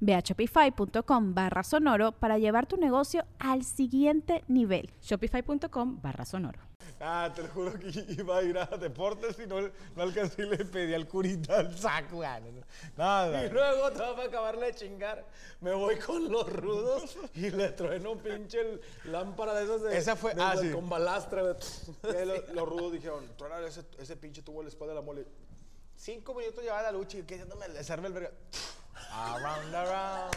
Ve a shopify.com barra sonoro para llevar tu negocio al siguiente nivel. Shopify.com barra sonoro. Ah, te lo juro que iba a ir a deportes y no, no alcancé y le pedí al curita al saco. ah, Nada. Y luego, todo para acabarle de chingar, me voy con los rudos y le trueno un pinche lámpara de esas de, Esa fue- de- ah, de- sí. con balastra. güey. Eh, lo- los rudos dijeron, truena ese, ese pinche tubo en la espalda de la mole. Cinco minutos llevaba la lucha y que no me desarme el verga. Around, around.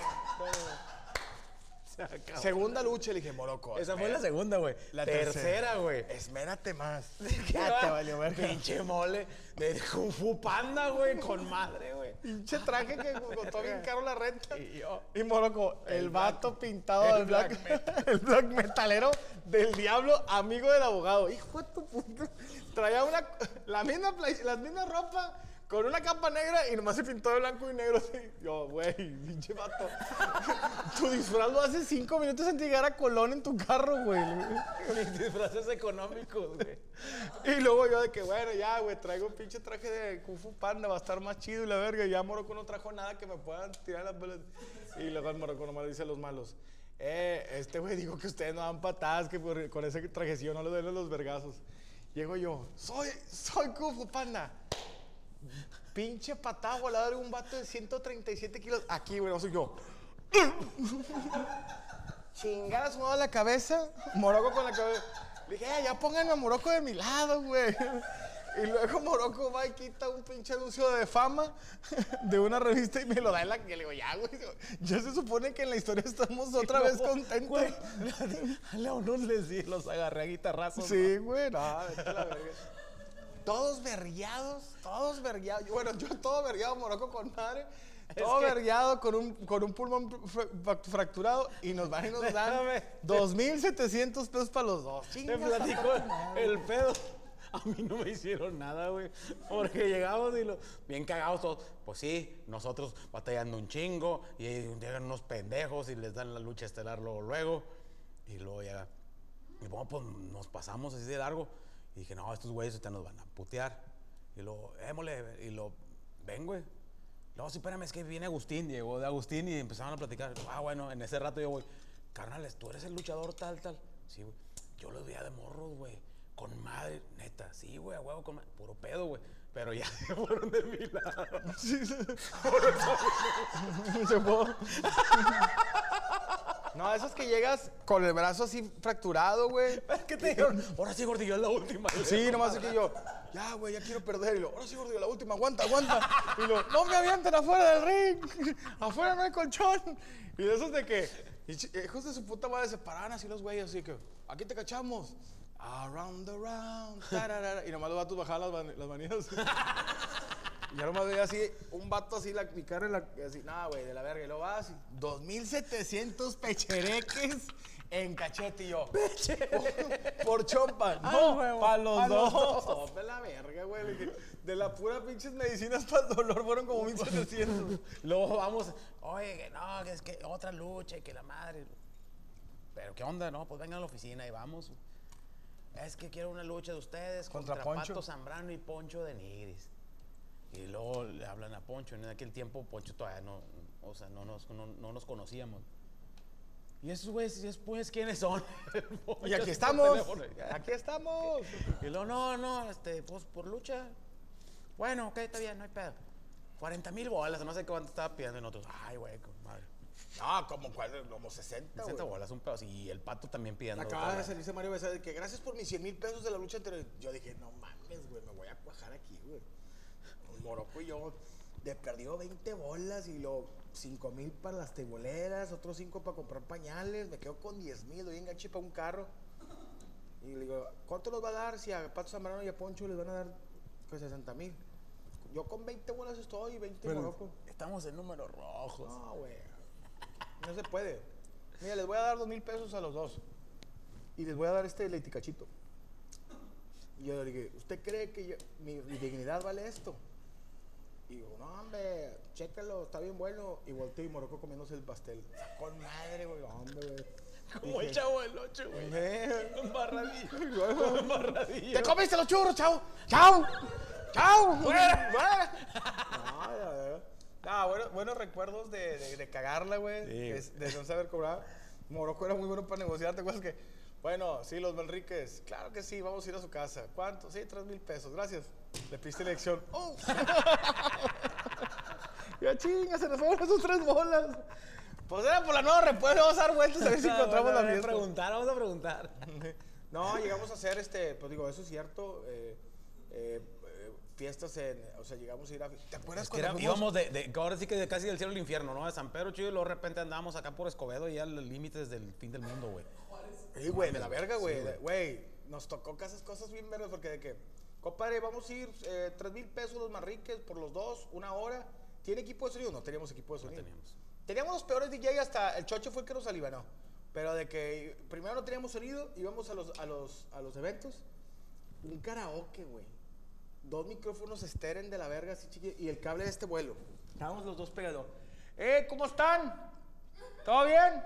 Se acabó. Segunda lucha, le dije, Morocco. Esa fue la espérate". segunda, güey. La tercera, güey. Esmérate más. Ya te valió verga. Pinche mole de Kung Fu Panda, güey, con madre, güey. Pinche traje que costó bien caro la renta. Y yo- Y Morocco, el, El vato black- pintado el del black, black el black metalero del diablo, amigo del abogado. Hijo de tu puta. Traía una, la misma, play- la misma ropa con una capa negra y nomás se pintó de blanco y negro. así. Yo, güey, pinche vato. tu disfraz lo hace cinco minutos en llegar a Colón en tu carro, güey. Mis disfraces económicos, güey. Y luego yo de que, bueno, ya, güey, traigo un pinche traje de Kung Fu Panda, va a estar más chido y la verga. Y ya Morocco no trajo nada que me puedan tirar las bolas. Y luego el Morocco nomás dice a los malos, eh, este güey dijo que ustedes no dan patadas, que por- con ese trajecillo no le duelen los vergazos. Llego yo, soy, soy Kung Fu Panda. Pinche patada volada de un vato de 137 kilos. Aquí, güey, no soy yo. Chingar a su lado la cabeza, Morocco con la cabeza. Le dije, "Eh, ya pónganme a Morocco de mi lado, güey. Y luego Morocco va y quita un pinche anuncio de fama de una revista y me lo da en la que le digo, ya, güey. Ya se supone que en la historia estamos otra vez contentos. Güey, a unos les di, los agarré a guitarrazos. Sí, güey, no, vete a la verga. Todos vergueados, todos vergueados. Bueno, yo todo vergueado, Morocco con madre. Todo que- vergueado con un, con un pulmón fra- fra- fracturado y nos van y nos dan Espérame. 2.700 pesos para los dos. Te platico el pedo. A mí no me hicieron nada, güey. Porque llegamos y lo, bien cagados todos. Pues sí, nosotros batallando un chingo. Y llegan unos pendejos y les dan la lucha estelar luego, luego. Y luego llega. Y bueno, pues nos pasamos así de largo. Y dije, no, estos güeyes ahorita nos van a putear. Y luego, émole. Y lo, ven, güey. Luego, sí, espérame, es que viene Agustín. Llegó de Agustín y empezaron a platicar. Ah, bueno, en ese rato yo voy, carnales, tú eres el luchador tal, tal. Sí, güey. Yo los veía de morros, güey. Con madre, neta. Sí, güey, a huevo, con madre. Puro pedo, güey. Pero ya se fueron de mi lado. Se fue. No, esos que llegas con el brazo así fracturado, güey. ¿Qué te dijeron? Ahora sí, gordillo, es la última. Sí, nomás es que yo, ya, güey, ya quiero perder. Y lo, ahora sí, gordo, la última, aguanta, aguanta. Y lo, no me avienten afuera del ring. Afuera no hay colchón. Y de esos de que, chi- hijos de su puta madre, se paraban así los güeyes, así que, aquí te cachamos. Around the round. tararara. Y nomás los vatos bajaban las, las manillas. Y yo nomás veía así, un vato así, la, mi cara en la, así, nada, güey, de la verga. Y luego va así, 2.700 pechereques en cachete. Y yo, por, por chompa. No, para los pa' los dos. Pe la verga, güey. De la pura pinches medicinas para el dolor fueron como 1.700. Luego vamos, oye, que no, que es que otra lucha y que la madre. Pero qué onda, no, pues vengan a la oficina y vamos. Es que quiero una lucha de ustedes Contra contra, Poncho. Pato Zambrano y Poncho de Nigris. Y luego le hablan a Poncho. En aquel tiempo Poncho todavía no, o sea, no nos, no, no nos conocíamos. Y esos güeyes después, ¿quiénes son? Y aquí estamos. Aquí estamos. Y luego, no, no, este, pues por lucha. Bueno, ok, está bien, no hay pedo. 40 mil bolas, no sé cuánto estaba pidiendo y nosotros, ay, güey, madre. No, como, cuál, como 60, 60 güey. bolas, un pedazo. Y el pato también pidiendo. Acaba de salirse Mario Becerra de que gracias por mis 100 mil pesos de la lucha anterior. Yo dije, no mames, güey, me voy a cuajar aquí, güey. Morocco y yo, de perdido 20 bolas y lo 5 mil para las teboleras, otros 5 para comprar pañales, me quedo con 10 mil, doy enganche para un carro. Y le digo, ¿cuánto nos va a dar si a Pato Zambrano y a Poncho les van a dar pues 60 mil? Yo con 20 bolas estoy y 20 Morocco. Estamos en números rojos. No, güey. No se puede. Mira, les voy a dar dos mil pesos a los dos. Y les voy a dar este leiticachito. Y yo le dije, ¿usted cree que yo- mi, mi dignidad vale esto? Y digo, no, hombre, chécalo, está bien bueno. Y volteé y Morocco comiéndose el pastel. Con madre, güey, hombre, güey. Como el chavo del 8, güey. Eh, Embarradillo. Embarradillo. ¡Te comiste los churros, chao! ¡Chao! ¡Chao! ¡Fuera! No, ya, ya. No, bueno, buenos recuerdos de, de, de cagarla, güey. Sí. de, de no saber cobrar. Morocco era muy bueno para negociar. ¿Te acuerdas que? Bueno, sí, los Manriques. Claro que sí, vamos a ir a su casa. ¿Cuánto? Sí, tres mil pesos. Gracias. Le piste elección. ¡Oh! ya chinga, se nos fueron esos tres bolas. Pues era por la nueva repuesto. Vamos a dar vueltas a ver si encontramos la Vamos a fiesta. preguntar, vamos a preguntar. No, llegamos a hacer, este, pues digo, eso es cierto. eh, eh, eh, fiestas en, o sea, llegamos a ir a. ¿Te acuerdas Es que cuando era- íbamos de, de- ahora sí que de casi del cielo al infierno, ¿no? De San Pedro, chido, y luego de repente andábamos acá por Escobedo y ya los límites del fin del mundo, güey. Sí, güey, de la verga, güey. Güey, nos tocó que esas cosas bien vergas porque de que, compadre, vamos a ir eh, tres mil pesos los marriques por los dos, una hora. ¿Tiene equipo de sonido? No teníamos equipo de sonido. teníamos. Teníamos los peores DJ hasta el chocho fue el que nos alivianó. Pero de que primero no teníamos sonido, íbamos a los, a los, a los eventos. Un karaoke, güey. Dos micrófonos esteren de la verga así chiqui- y el cable de este vuelo. Estábamos los dos pegados. ¡Eh, ¿cómo están? ¿Todo bien?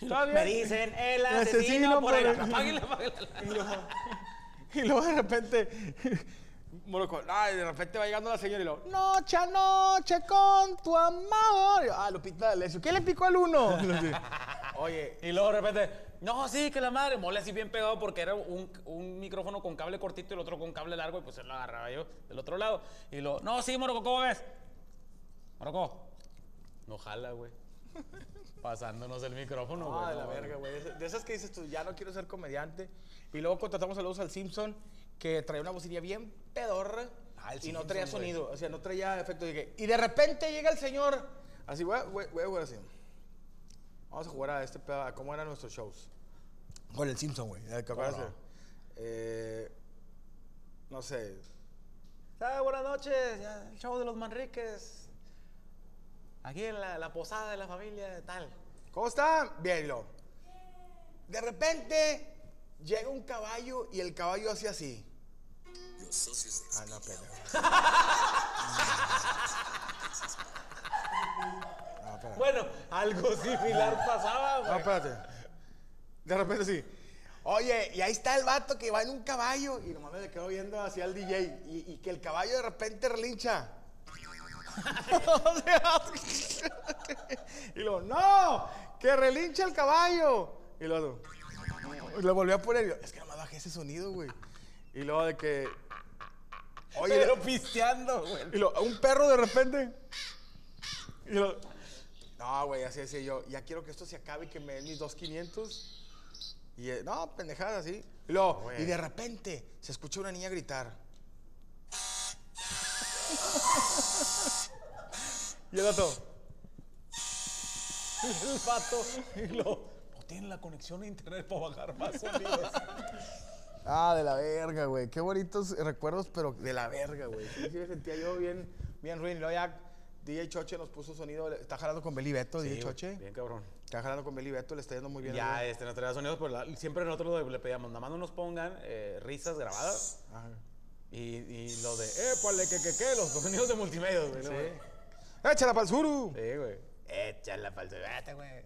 Me dicen el asesino, asesino por por el... Apáguenle, apáguenle. Y luego, y luego de repente, Morocco, ay, de repente va llegando la señora y lo, noche a noche con tu amor. Y yo, ah, Lupita D'Alessio, ¿quién le picó al uno? Oye, Y luego de repente, no, sí, que la madre, mole así bien pegado porque era un, un micrófono con cable cortito y el otro con cable largo y pues él lo agarraba yo del otro lado. Y lo, no, sí, Morocco, ¿cómo ves? Morocco, no jala, güey. Pasándonos el micrófono, güey. ah, de la no, verga, güey. De esas- que dices tú, ya no quiero ser comediante. Y luego contratamos saludos al Simpson, que traía una bocinilla bien pedorra Ah, y no traía güey. sonido, o sea, no traía efecto. Dije, y de repente llega el señor, así, a, voy a jugar así. Vamos a jugar a este pedo, a cómo eran nuestros shows. Con el Simpson, güey. que no? hacer. Eh, no sé. Ah, buenas noches, ya, el show de los Manriques. Aquí en la, la posada de la familia, tal. ¿Cómo están? Bien, lo. De repente llega un caballo y el caballo hacía así. Los socios de Ah, no. No, espérate. Bueno, algo similar pasaba, No, güey. espérate. De repente sí. Oye, y ahí está el vato que va en un caballo. Y nomás me quedo viendo hacia el DJ. Y, y que el caballo de repente relincha. Y luego, ¡no! ¡Que relincha el caballo! Y luego, y lo volví a poner. Y yo, es que nomás bajé ese sonido, güey. Y luego de que. Oye, Pero pisteando, güey. y lo, un perro de repente. Y lo, no, güey, así decía yo. Ya quiero que esto se acabe y que me den mis 2.500. Y eh, no, pendejadas así. Y luego, güey. y de repente se escucha una niña gritar. y el otro. El pato. Y lo, no tiene la conexión a internet para bajar más sonidos. Ah, de la verga, güey. Qué bonitos recuerdos, pero de la verga, güey. Sí, sí me sentía yo bien, bien ruin. Y luego ya DJ Choche nos puso sonido. Está jalando con Beli Beto, DJ Sí, Choche. Bien cabrón. Está jalando con Beli Beto, le está yendo muy bien. Ya, este, no traía sonidos, pero la- siempre nosotros le pedíamos, nada más no nos pongan eh, risas grabadas. Ajá. Y, y lo de, épale, que, que, que, los sonidos de multimedia, güey. ¿no, güey? ¡Échala pa'l suru! Sí, güey. Échala falsa, vete, güey.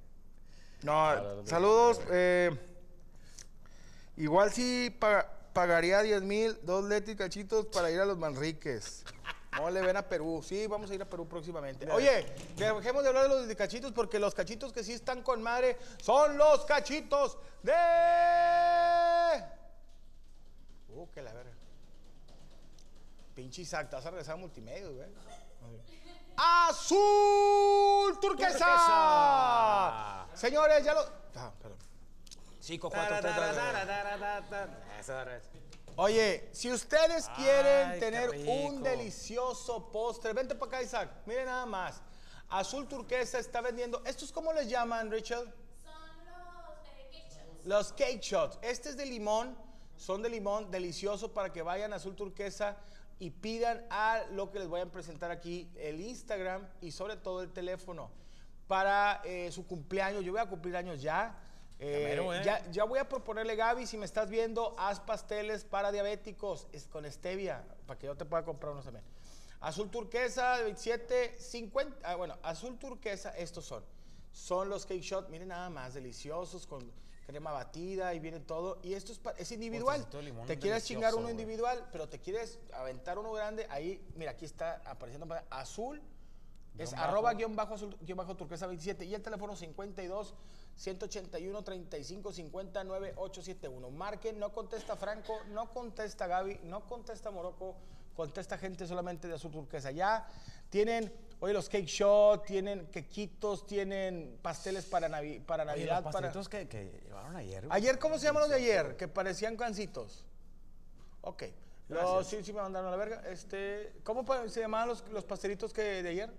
No, saludos. eh, igual sí pa- pagaría 10 mil, dos Leti cachitos para ir a los Manriques. No le ven a Perú. Sí, vamos a ir a Perú próximamente. Oye, dejemos de hablar de los de cachitos porque los cachitos que sí están con madre son los cachitos de. Uh, que la verga. Pinche Isaac, te vas a regresar a multimedia, güey. ¡Azul turquesa! Turquesa. Señores, ya lo. Ah, perdón. 5, 4, 3, 2, 1. Esa es. Oye, si ustedes quieren Ay, tener un delicioso postre, vente para acá, Isaac. Miren nada más. Azul turquesa está vendiendo. ¿Estos cómo les llaman, Rachel? Son los eh, cake shots. Los cake shots. Este es de limón. Son de limón, delicioso para que vayan a Azul Turquesa y pidan a lo que les voy a presentar aquí, el Instagram y sobre todo el teléfono para eh, su cumpleaños. Yo voy a cumplir años ya. Eh, ¿eh? ya, ya voy a proponerle, Gaby, si me estás viendo, haz pasteles para diabéticos es con stevia, para que yo te pueda comprar unos también. Azul turquesa, 27, 50. Ah, bueno, azul turquesa, estos son. Son los cake shots, miren nada más, deliciosos, con crema batida y viene todo. Y esto es, es individual. Limón Te quieres chingar uno individual, pero te quieres aventar uno grande. Ahí, mira, aquí está apareciendo para- azul. Es bajo. arroba guion bajo azul guion bajo turquesa 27 y el teléfono 52 181 35 50 9871. Marquen, no contesta Franco, no contesta Gaby, no contesta Morocco, contesta gente solamente de azul turquesa. Ya tienen, oye, los cake shot, tienen quequitos, tienen pasteles para, navi- para Oye, Navidad. los para... pastelitos que, que llevaron ayer. güey. Ayer, ¿cómo se llaman los de ayer? Que parecían gancitos. Ok. Los, sí, sí me mandaron a la verga. Este, ¿Cómo se llamaban los, los pastelitos que de ayer?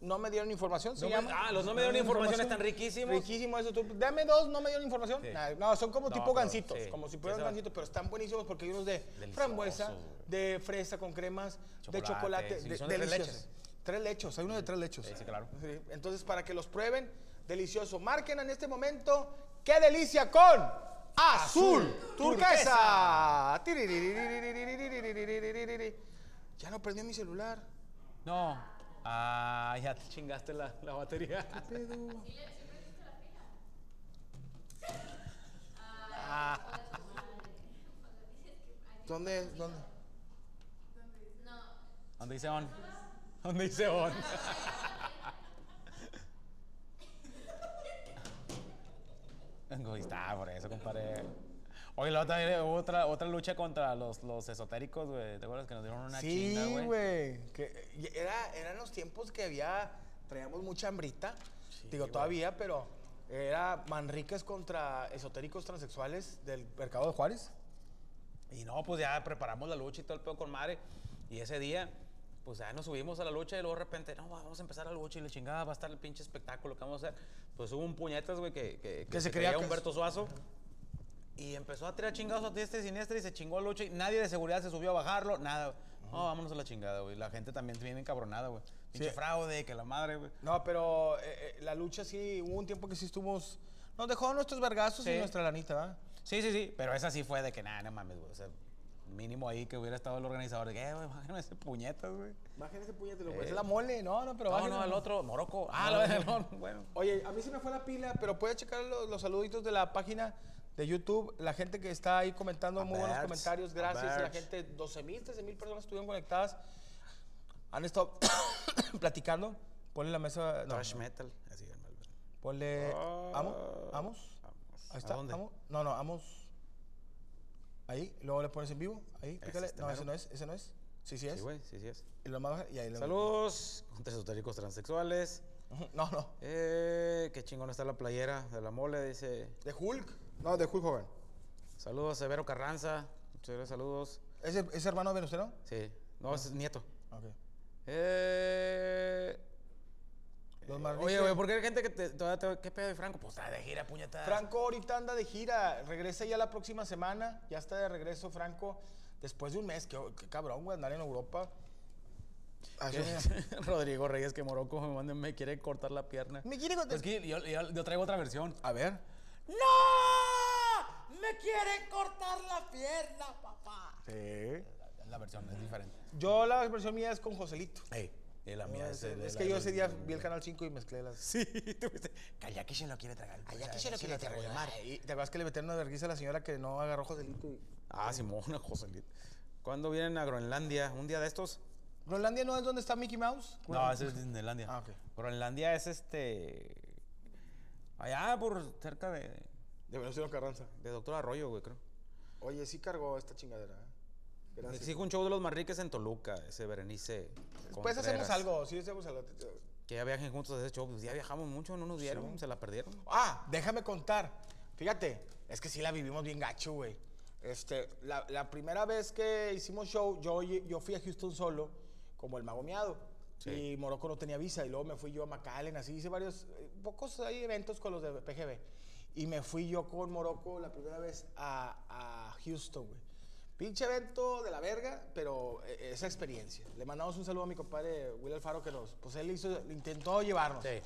no me dieron información. ah, los no me dieron ah, información, información están riquísimos. Riquísimos, eso. Tú, dame dos, no me dieron información. No, son como tipo gancitos, como si fueran gancitos, pero están buenísimos porque hay unos de frambuesa, de fresa con cremas, de chocolate, sí, de, son tres leches. Tres lechos, hay uno de tres lechos. Sí, sí, claro. Entonces, para que los prueben, delicioso. Marquen en este momento, qué delicia con azul, turquesa. turquesa. Ya no prendió mi celular. No. Ah, ya te chingaste la, la batería. La ah. ¿Dónde? ¿Dónde? ¿Dónde dice on? ¿Dónde dice on? Por eso, compadre. Oye, la otra, hubo otra, otra lucha contra los, los esotéricos, güey. ¿Te acuerdas que nos dieron una chinga, Sí, güey? güey. Que y era, eran los tiempos que había, traíamos mucha hambrita. Digo, güey. todavía, pero era Manríquez contra esotéricos transexuales del mercado de Juárez. Y no, pues ya preparamos la lucha y todo el pedo con madre. Y ese día, pues ya nos subimos a la lucha y luego de repente, no, vamos a empezar la lucha y la chingada, va a estar el pinche espectáculo que vamos a hacer. Pues hubo un puñetas, güey, que, que, Que se creía creía que- Humberto Suazo. Y empezó a tirar chingados a y siniestra y se chingó la lucha y nadie de seguridad se subió a bajarlo, nada. No, vámonos a la chingada, güey. La gente también viene encabronada, güey. Pinche Sí. fraude, que la madre, güey. No, pero eh, eh, la lucha sí, hubo un tiempo que sí estuvimos. Nos dejó nuestros vergazos y Sí. nuestra lanita, ¿verdad? Sí, sí, sí, pero esa sí fue de que nada, no mames, güey. O sea, mínimo ahí que hubiera estado el organizador de que, eh, güey, bájame ese puñetas, güey. Bajen ese puñetero, Eh. Es la mole, no, no, pero No, bájenle. no, el otro, Morocco. Ah, lo no. no, bueno. Oye, a mí se me fue la pila, pero puedes checar los, los saluditos de la página de YouTube. La gente que está ahí comentando, A muy buenos comentarios. Gracias. La gente, 12 mil, 13 mil personas estuvieron conectadas. Han estado platicando. Ponle la mesa. No, Thrash no. metal. Así, hermano. Ponle. Ah. ¿Amo? ¿Amos? Vamos. Ahí está. ¿A dónde? ¿Amo? No, no, Amos. Ahí. Luego le pones en vivo. Ahí, pícale. este no, ese no es. Ese no es. Sí, sí es. Sí, güey, sí, sí es. y lo más y ahí le Saludos contra esotéricos transexuales. No, no. Eh, qué chingón está la playera de la mole, dice. De Hulk. No, de Hulk joven. Saludos, Severo Carranza. Muchas gracias, saludos. ¿Ese, ese hermano venezolano? Sí. No, es nieto. Ok. Eh. Oye, güey, ¿por qué hay gente que te, ¿Qué pedo de Franco? Pues está de gira, puñetas. Franco ahorita anda de gira, regresa ya la próxima semana, ya está de regreso Franco, después de un mes, qué, qué cabrón, güey, andar en Europa. Rodrigo Reyes, que Morocco me, manda- me quiere cortar la pierna. Me quiere contar- Es que yo, yo- yo traigo otra versión. A ver. ¡No! ¡Me quieren cortar la pierna, papá! Sí. La versión es diferente. Yo la versión mía es con Joselito. Ey, y la mía es, es. la- que yo ese día vi el Canal 5 y mezclé las... Sí, tuviste. Que se lo quiere tragar. Allá que se lo quiere mar. ¿Te acuerdas que le metieron una vergüenza a la señora que no agarró Joselito? Y... Ah, Simona, Joselito. ¿Cuándo vienen a Groenlandia? ¿Un día de estos? ¿Groenlandia no es donde está Mickey Mouse? No, ese es Disneylandia. Ah, ok. Groenlandia es este. Allá por cerca de. De Venustiano Carranza. De Doctor Arroyo, güey, creo. Oye, sí cargó esta chingadera. ¿eh? Gracias. Exijo un show de los Marriques en Toluca, ese Berenice. Después hacemos Contreras. algo, sí hacemos algo. Que ya viajen juntos a ese show. Pues ya viajamos mucho, no nos vieron, se la perdieron. Ah, déjame contar. Fíjate, es que sí la vivimos bien gacho, güey. Este, la, la primera vez que hicimos show, yo, yo fui a Houston solo, como el mago miado. Sí. Y Morocco no tenía visa. Y luego me fui yo a McAllen, así hice varios, eh, pocos hay eventos con los de PGB. Y me fui yo con Morocco la primera vez a, a Houston, güey. Pinche evento de la verga, pero eh, esa experiencia. Le mandamos un saludo a mi compadre Will Alfaro que nos, pues él hizo, intentó llevarnos. Sí.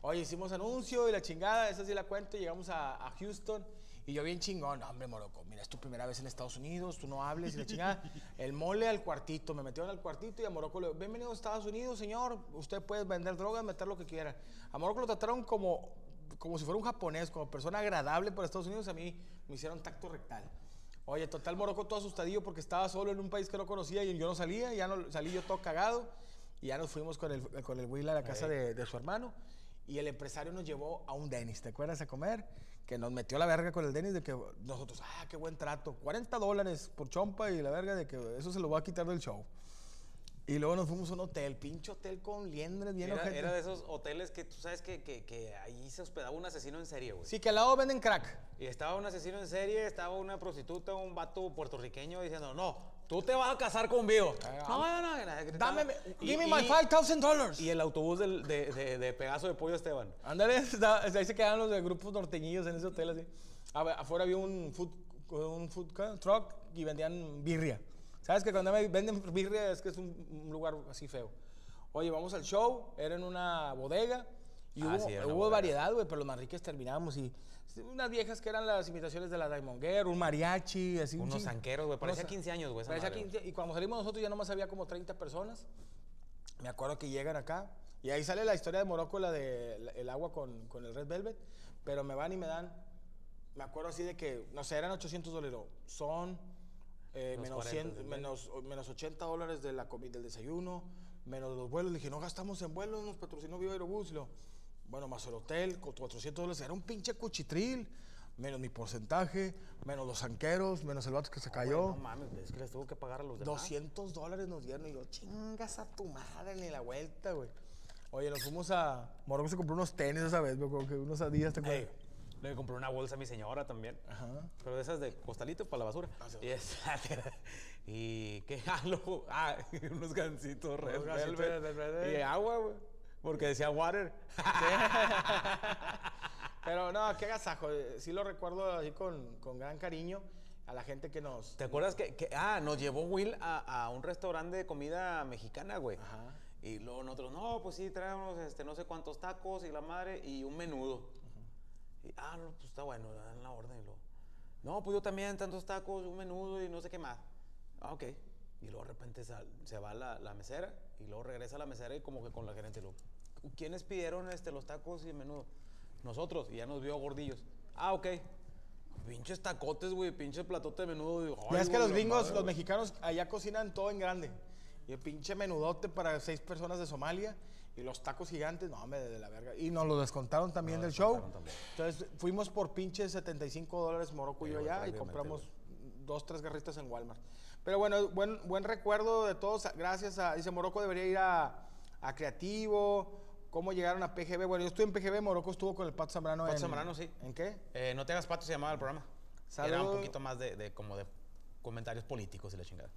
Oye, hicimos anuncio y la chingada, esa sí la cuento. Llegamos a, a Houston y yo bien chingón. No, hombre, Morocco, mira, es tu primera vez en Estados Unidos, tú no hables y la chingada. El mole al cuartito, me metieron al cuartito y a Morocco le digo, bienvenido a Estados Unidos, señor. Usted puede vender drogas, meter lo que quiera. A Morocco lo trataron como, como si fuera un japonés, como persona agradable para Estados Unidos. A mí me hicieron tacto rectal. Oye, total Morocco todo asustadillo porque estaba solo en un país que no conocía y yo no salía, ya no salí yo todo cagado. Y ya nos fuimos con el, con el Will a la casa de, de su hermano. Y el empresario nos llevó a un Dennis, ¿te acuerdas? A comer. Que nos metió la verga con el Dennis de que nosotros, ah, qué buen trato. 40 dólares por chompa y la verga de que eso se lo voy a quitar del show. Y luego nos fuimos a un hotel, pinche hotel con liendres bien Era, era de esos hoteles que tú sabes que, que, que ahí se hospedaba un asesino en serie, güey. Sí, que al lado venden crack. Y estaba un asesino en serie, estaba una prostituta, un vato puertorriqueño diciendo, no, tú te vas a casar conmigo. No, no, no. Dame, give me my $5,000. Y el autobús del- de, de, de Pegaso de Pollo Esteban. Ándale, ahí se quedaban los de grupos norteñillos en ese hotel así. A ver, afuera había un food, un food truck y vendían birria. ¿Sabes que cuando me venden birria es que es un, un lugar así feo? Oye, vamos al show, era en una bodega y Ah, hubo, sí, hubo bodega. variedad, güey, pero los más ricos terminamos y unas viejas que eran las imitaciones de la Diamond Girl, un mariachi, así. un Unos zanqueros, güey, parecía unos- 15 años, güey, Parecía madre, 15 y cuando salimos nosotros ya nomás había como 30 personas. Me acuerdo que llegan acá y ahí sale la historia de Morocco, la de la- el agua con, con el Red Velvet, pero me van y me dan, me acuerdo así de que, no sé, eran 800 dólares, son eh, menos, 40 100, del menos, menos 80 dólares de la comida, del desayuno, menos los vuelos. Le dije, no gastamos en vuelos, nos patrocinó Viva Aerobús. Lo, bueno, más el hotel, con 400 dólares, era un pinche cuchitril. Menos mi porcentaje, menos los zanqueros, menos el vato que se cayó. No mames, es que les tuvo que pagar a los demás. 200 dólares nos dieron y yo, chingas a tu madre ni la vuelta, güey. Oye, nos fuimos a. Morocco se compró unos tenis esa vez, me acuerdo que unos Adidas, ¿te acuerdas? Le compré una bolsa a mi señora también. Pero de esas de costalito para la basura. y, esa, y qué ah, luego, ah, unos gancitos red velvet, y agua, güey. Porque decía water. Pero no, qué agasajo. Sí lo recuerdo así con, con gran cariño a la gente que nos. ¿Te acuerdas que, que- ah, nos llevó Will a, a un restaurante de comida mexicana, güey? Ajá. Y luego nosotros, no, pues sí, traemos este, no sé cuántos tacos y la madre y un menudo. Y, ah, no, pues está bueno, dan la orden y luego. No, pues yo también, tantos tacos, un menudo y no sé qué más. Ah, ok. Y luego de repente sal- se va la, la mesera y luego regresa a la mesera y como que con la gerente lo. ¿Quiénes pidieron este, los tacos y el menudo? Nosotros. Y ya nos vio gordillos. Ah, ok. Pinches tacotes, güey, pinche platote de menudo. Digo, Ya "Ay, es que los gringos, los güey". mexicanos, allá cocinan todo en grande. Y el pinche menudote para seis personas de Somalia. Y los tacos gigantes, no, hombre, de la verga. Y nos lo descontaron también del show. descontaron también. Entonces fuimos por pinches 75 dólares Morocco y yo Sí, allá y compramos dos, tres garritas en Walmart. Pero bueno, buen, buen recuerdo de todos. Gracias a, dice Morocco debería ir a, a Creativo. ¿Cómo llegaron a PGB? Bueno, yo estuve en PGB, Morocco estuvo con el Pato Zambrano Pato en... Zambrano, sí. ¿En qué? Eh, no te hagas pato, se llamaba el programa. Era un poquito más de, de como de comentarios políticos y la chingada.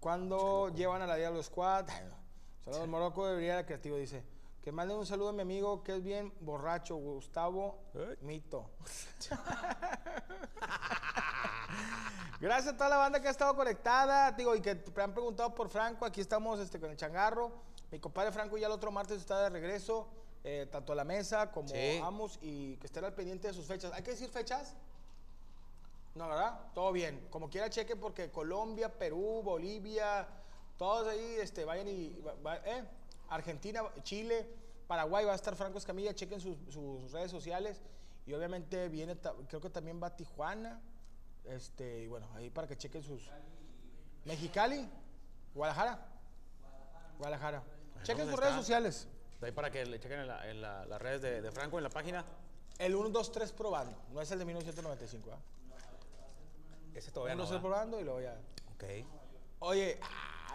Cuando llevan a la Diablo Squad? Saludos, Morocco debería a Creativo, dice. Que mande un saludo a mi amigo que es bien borracho, Gustavo. Mito. Gracias a toda la banda que ha estado conectada, digo, y que me han preguntado por Franco. Aquí estamos este, con el changarro. Mi compadre Franco ya el otro martes está de regreso, eh, tanto a la mesa como Sí. Amos, y que estén al pendiente de sus fechas. ¿Hay que decir fechas? No, ¿verdad? Todo bien. Como quiera chequen porque Colombia, Perú, Bolivia, todos ahí este, vayan y... va- ¿eh? Argentina, Chile, Paraguay va a estar Franco Escamilla, chequen sus, sus redes sociales. Y obviamente viene, creo que también va a Tijuana. Este, y bueno, ahí para que chequen sus... Mexicali, Guadalajara. Guadalajara. Chequen ¿dónde sus redes sociales. De ahí para que le chequen en, la- en la- las redes de, de Franco en la página. El 1, 2, 3 probando. No es el de 1995, ¿ah? Ese todavía Uno, no. dos, tres ¿verdad? probando y luego ya. Ok. Oye,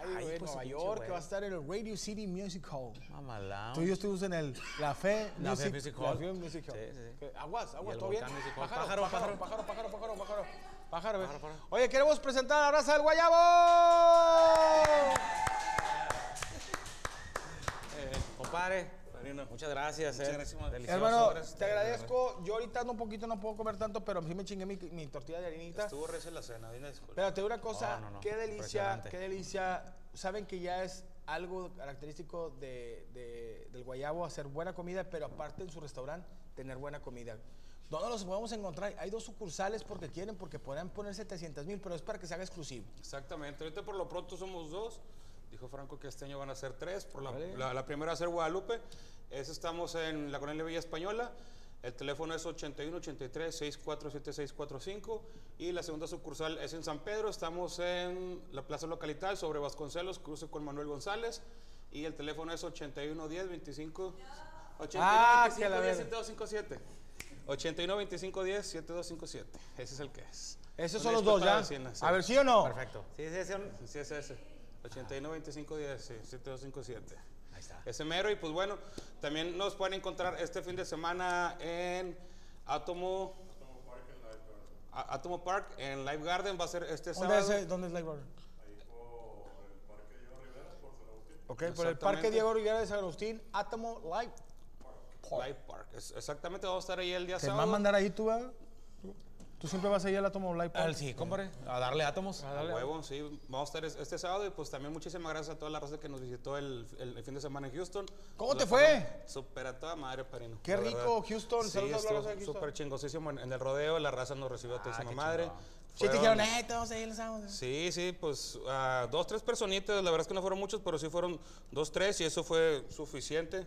ay, Ay, güey, pues, Nueva York, güey. que va a estar en el Radio City Music Hall. Mamalao. Tú y yo estuvimos en el La Fe La Fe Music, Music La Hall. Fe Music Hall. Sí, sí, sí. Aguas, aguas, ¿todo bien? Music Hall. Pájaro, Pájaro, pájaro, pájaro. pájaro, pájaro, pájaro, pájaro. Pájaro, pájaro. Oye, queremos presentar a la raza del Guayabo. Eh, compadre, muchas gracias. eh. Delicioso. Hermano, Gracias. te agradezco. Yo ahorita ando un poquito, no puedo comer tanto, pero sí me chingué mi, mi tortilla de harinita. Estuvo recia la cena, dime disculpa. Pero te digo una cosa, No, no, no, qué delicia, qué delicia. Saben que ya es algo característico de, de- del Guayabo hacer buena comida, pero aparte en su restaurante tener buena comida. ¿Dónde los podemos encontrar? Hay dos sucursales porque quieren, porque podrán poner 700 mil, pero es para que se haga exclusivo. Exactamente, ahorita por lo pronto somos dos. Dijo Franco que este año van a ser tres. Por la, la- la primera va a ser Guadalupe. Es, estamos en la colonia Villa Española. El teléfono es 81 83 647645 y la segunda sucursal es en San Pedro. Estamos en la Plaza Localital sobre Vasconcelos, cruce con Manuel González y el teléfono es 81 10 25 81 Ah, 25 que la 10 verga. 7257. 81 25 10 7257. Ese es el que es. Esos son los dos, ¿ya? sí. A ver, ¿sí o no? Perfecto. Sí, sí, sí, sí, es ese. 81 25 10, sí, 7257. Ahí está. Ese mero, y pues bueno, también nos pueden encontrar este fin de semana en Atomo. Atomo Park en Live Garden va a ser este ¿Dónde sábado. es, ¿Dónde es Live Garden? Ok, por el Parque. Diego Rivera de San Agustín, Atomo Live. Live Park. Es- exactamente, vamos a estar ahí el día ¿Te va a sábado. mandar ahí tú, ¿verdad? Tú siempre vas ahí al Atomo Live Park. Sí, compadre. A darle átomos. A huevo, sí. Vamos a estar es- este sábado y pues también muchísimas gracias a toda la raza que nos visitó el, el- el fin de semana en Houston. ¿Cómo te fue? Súper a toda madre, Perino. Qué la rico, verdad. Houston. Sí, Saludos a la estuvo raza de Houston. súper chingosísimo en, en el rodeo. La raza nos recibió a toda qué madre. Sí, te Fueron- dijeron, eh, te vamos a ir el sábado. Sí, sí, pues ah, dos, tres personitas, la verdad es que no fueron muchos, pero sí fueron dos, tres y eso fue suficiente.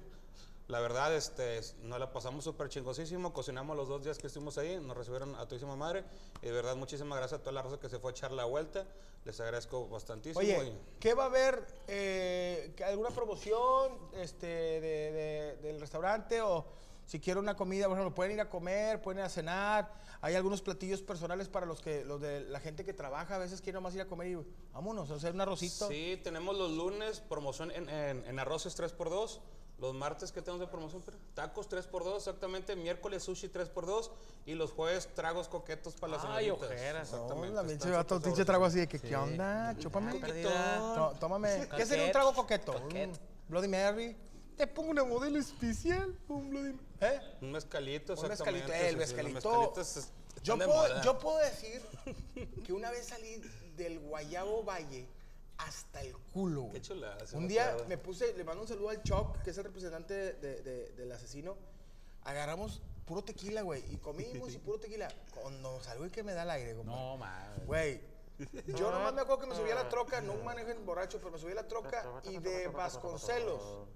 La verdad, este, nos la pasamos súper chingosísimo, cocinamos los dos días que estuvimos ahí, nos recibieron a todísima madre y de verdad muchísimas gracias a toda la raza que se fue a echar la vuelta, les agradezco bastantísimo. Oye, y- ¿qué va a haber? Eh, ¿que ¿Alguna promoción este, de- de- del restaurante? O si quiero una comida, por ejemplo, pueden ir a comer, pueden ir a cenar. Hay algunos platillos personales para los que los de la gente que trabaja. A veces quiere nomás ir a comer y vámonos, hacer un arrocito. Sí, tenemos los lunes promoción en, en, en arroces 3x2. Los martes que tenemos de promoción, pero tacos 3x2, exactamente. Miércoles sushi 3x2. Y los jueves tragos coquetos para las Ay, señoritas. ojera, No, Exactamente. la están pinche vato, súper pinche trago así de que, ¿qué onda? Chúpame. perdida. To- tómame. ¿Qué sería un trago coqueto? Coquet. Un Bloody Mary. Te pongo una modelo especial. Un Bloody ¿Eh? Un mezcalito, Un exactamente. mezcalito, sí, el sí, los mezcalito. mezcalitos es- Yo están de puedo, moda. yo puedo decir que una vez salí del Guayabo Valle hasta el culo. güey. Qué Un día me puse, le mando un saludo al Choc, que es el representante de- de- del asesino. Agarramos puro tequila, güey, y comimos y puro tequila. Cuando salgo y que me da el aire, compadre. No, madre. Güey, yo nomás me acuerdo que me subí a la troca, no manejo en borracho, pero me subí a la troca y de Vasconcelos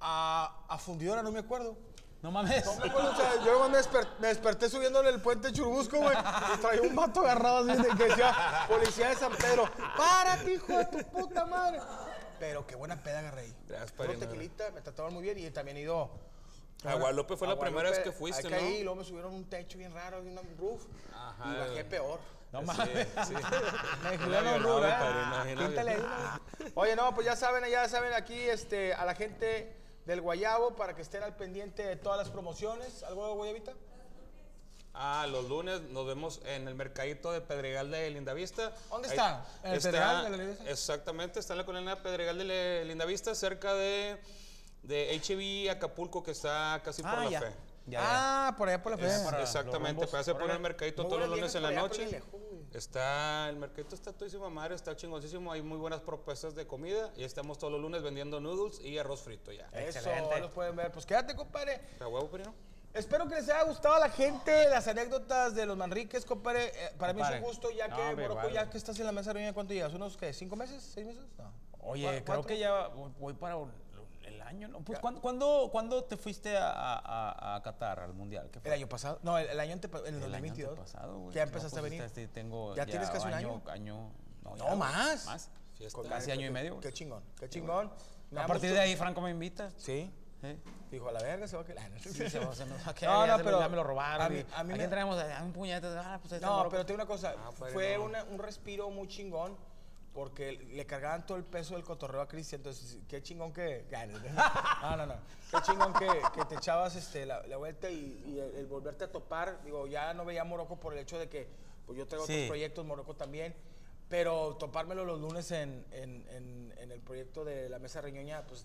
a, a Fundidora, no me acuerdo. No mames. No me acuerdo, o sea, yo nomás me, desper- me desperté subiéndole el puente Churubusco, güey, y traía un vato agarrado así de que decía, policía de San Pedro, párate, hijo de tu puta madre. Pero qué buena peda agarré ahí. Gracias, padrino. tequilita, me trataban muy bien y también he ido... A Guadalupe fue la primera vez que fuiste, ahí caí, y ¿no? luego me subieron un techo bien raro, un roof, Ajá, y bajé peor. No mames. sí. Me un roof, ¿eh? Oye, no, pues ya saben, ya saben aquí este, a la gente del Guayabo para que estén al pendiente de todas las promociones. ¿Algo de Guayabita? Ah, los lunes nos vemos en el mercadito de Pedregal de Lindavista. ¿Dónde Ahí- está? ¿En el Pedregal de Lindavista? Exactamente, está en la colonia Pedregal de Lindavista, cerca de, de HB Acapulco, que está casi por Ah, la ya. fe. Ya, ya. Ah, por allá por la fe. Es- exactamente, para hacer por el mercadito todos los lunes en la noche. Está, el mercadito está todísima madre, está chingoncísimo, hay muy buenas propuestas de comida y estamos todos los lunes vendiendo noodles y arroz frito ya. Eso, Excelente. ahí los pueden ver. Pues quédate, compadre. ¿A huevo, primo? Espero que les haya gustado a la gente las anécdotas de los Manriques, compadre. Eh, para mí es un gusto, ya No, que, Morocco, ya que estás en la mesa reunida, ¿cuánto llevas? ¿Unos qué? ¿Cinco meses? ¿Seis meses? No. Oye, ¿Cu- creo que ya voy- para el año, ¿no? Pues, ¿cuándo, cuándo, cuándo te fuiste a, a, a Qatar, al Mundial? ¿Qué fue? ¿El año pasado? No, el, el año antepa- en el, El año 2022. antepasado, güey. Ya No, empezaste pues, a venir. este, tengo ¿Ya tienes casi un año? año no, No, ya, más. Más. Fiesta. Casi año y medio. Qué chingón, qué chingón. Me A partir de ahí, Franco me invita. Sí. ¿eh? Dijo, a la verga se va a quedar. Sí, se va, se nos va a No, quedar, ya no, lo- pero ya me lo robaron. a mí- a mí aquí me- traemos a un puñete. Ah, pues No, pero te digo una cosa, Ah, fue no. una- un respiro muy chingón porque le cargaban todo el peso del cotorreo a Cristian. Entonces, qué chingón que. No, no, no. Qué chingón que, que te echabas este, la, la vuelta y, y el, el volverte a topar. Digo, ya no veía a Morocco por el hecho de que pues yo tengo Sí. otros proyectos, Morocco también. Pero topármelo los lunes en, en, en, en el proyecto de la Mesa Reñoña, pues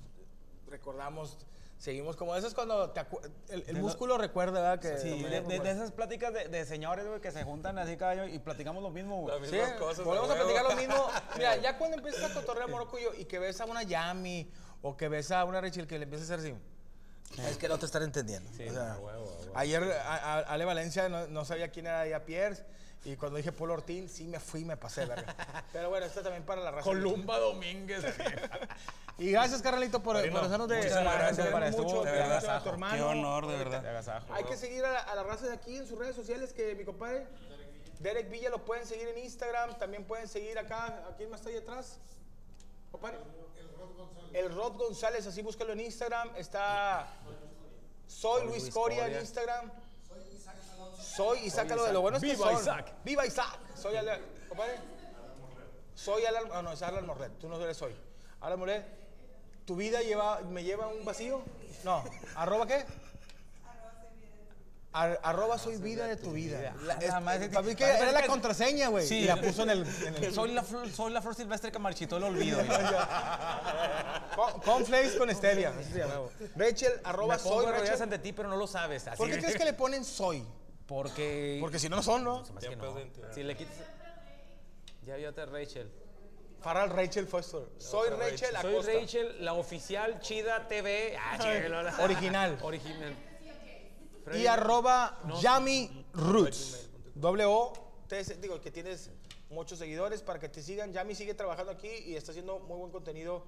recordamos, seguimos como eso es cuando te el, el músculo recuerda, ¿verdad? Que Sí, de, de- de esas pláticas de, de señores, güey, que se juntan así cada año y platicamos lo mismo, güey. Sí, cosas, volvemos a huevo. platicar lo mismo. Mira, ya cuando empiezas a cotorrear Morocco y, que ves a una Yami o que ves a una Rachel que le empieza a hacer así. Es que no te están entendiendo. O sea, Ayer a- a- Ale Valencia no, no sabía quién era ella Pierce. Y cuando dije Paul Ortiz, sí me fui y me pasé, verga. Pero bueno, esto también para la raza. Columba Domínguez. Y gracias, carnalito, por, por hacernos de. muchas gracias, mucho, de verdad, a tu hermano. Qué honor, de verdad. Hay que seguir a la, a la raza de aquí en sus redes sociales, que mi compadre Derek Villa lo pueden seguir en Instagram, también pueden seguir acá, ¿a quién más está ahí atrás? Compadre. El Rod González, así búscalo en Instagram, está Soy Luis Coria en Instagram. Soy Isaac Alonso. Lo bueno es que Viva son- Isaac. Viva Isaac. Soy Alan, compadre. Soy Alan, ah, no, es Alan Morlet, tú no eres Soy. Alan Morlet, ¿tu vida lleva, me lleva a un vacío? No, ¿arroba qué? Ar- arroba soy vida de tu vida. La- es- eh, es- para mí que parece era la que- contraseña, güey. Sí. Y la puso en el. en el- Soy la, flor, soy la flor silvestre que marchitó el olvido. Con- Cornflakes con stevia. así se llama, güey. Rachel, arroba Me pongo soy de rodillas Rachel. ante ti, pero no lo sabes. Así ¿Por qué de- crees que le ponen soy? Porque... Porque si no, no son, ¿no? Más que Tiempo no. de identidad. Si le quitas... Ya viote Rachel. Farrell Rachel Foster. Soy Rachel Soy Acosta. Rachel, la oficial Chida TV. Ah, chido. Original. Original. Y arroba Yami Roots. Doble O. T- digo, que tienes muchos seguidores para que te sigan. Yami sigue trabajando aquí y está haciendo muy buen contenido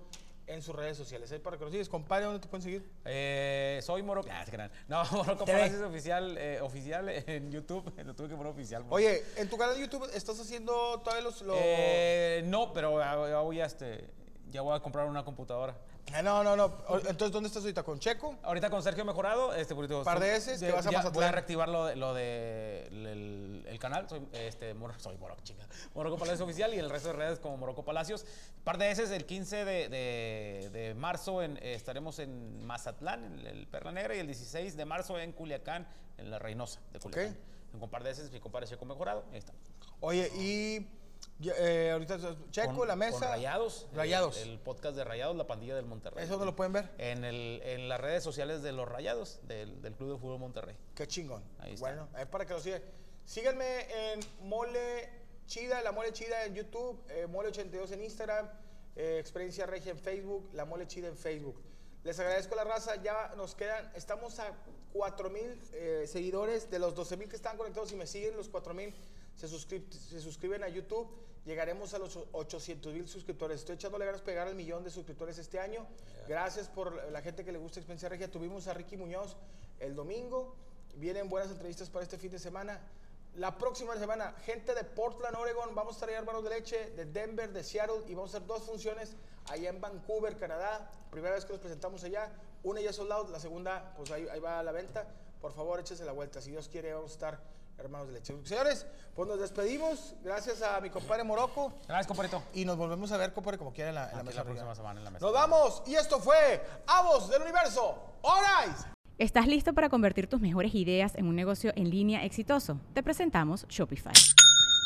en sus redes sociales. Ahí para que lo sigues. Compadre, ¿dónde te pueden seguir? Eh, soy Morocco. Ah, crean. No, Morocco. Palacios oficial, eh, oficial en YouTube. Lo tuve que poner oficial. Oye, en tu canal de YouTube estás haciendo todavía los... los- Eh, no, pero ya voy a este, ya voy a comprar una computadora. Ah, no, no, no. Entonces, ¿dónde estás ahorita? ¿Con Checo? Ahorita con Sergio Mejorado, este poquito. Par de veces, que vas a Mazatlán. Voy a reactivar lo de, lo de el, el canal, soy este Mor- soy Morocco, chinga. Morocco Palacios oficial y el resto de redes como Morocco Palacios. Par de veces el 15 de, de- de marzo en- eh, estaremos en Mazatlán, en el Perla Negra, y el 16 de marzo en Culiacán, en la Reynosa de Culiacán. En un par de veces mi compadre Checo Mejorado, ahí está. Oye, y eh, ahorita Checo, Con- la mesa. con Rayados. Rayados. El, el podcast de Rayados, la pandilla del Monterrey. ¿Eso dónde lo pueden ver? En, el, en las redes sociales de los Rayados, del, del Club de Fútbol Monterrey. Qué chingón. Ahí está. Bueno, es para que lo sigan. Síganme en Mole Chida, La Mole Chida en YouTube, eh, Mole82 en Instagram, eh, Experiencia Regia en Facebook, La Mole Chida en Facebook. Les agradezco la raza, ya nos quedan, estamos a 4 mil seguidores, de los 12 mil que están conectados y me siguen, los 4 mil se, suscrib- se suscriben a YouTube, llegaremos a los 800 mil suscriptores. Estoy echándole ganas de pegar al millón de suscriptores este año. Gracias por la gente que le gusta Experiencia Regia. Tuvimos a Ricky Muñoz el domingo. Vienen buenas entrevistas para este fin de semana. La próxima semana, gente de Portland, Oregon, vamos a traer hermanos de leche, de Denver, de Seattle, y vamos a hacer dos funciones allá en Vancouver, Canadá. Primera vez que nos presentamos allá, una ya sold out, la segunda, pues ahí, ahí va a la venta. Por favor, échese la vuelta. Si Dios quiere, vamos a estar hermanos de leche. Señores, pues nos despedimos. Gracias a mi compadre Morocco. Gracias, compadrito. Y nos volvemos a ver, compadre, como quiera en la, en la Aquí mesa. la próxima semana en la mesa. Nos vamos. Y esto fue Avos del Universo. Right. ¿Estás listo para convertir tus mejores ideas en un negocio en línea exitoso? Te presentamos Shopify.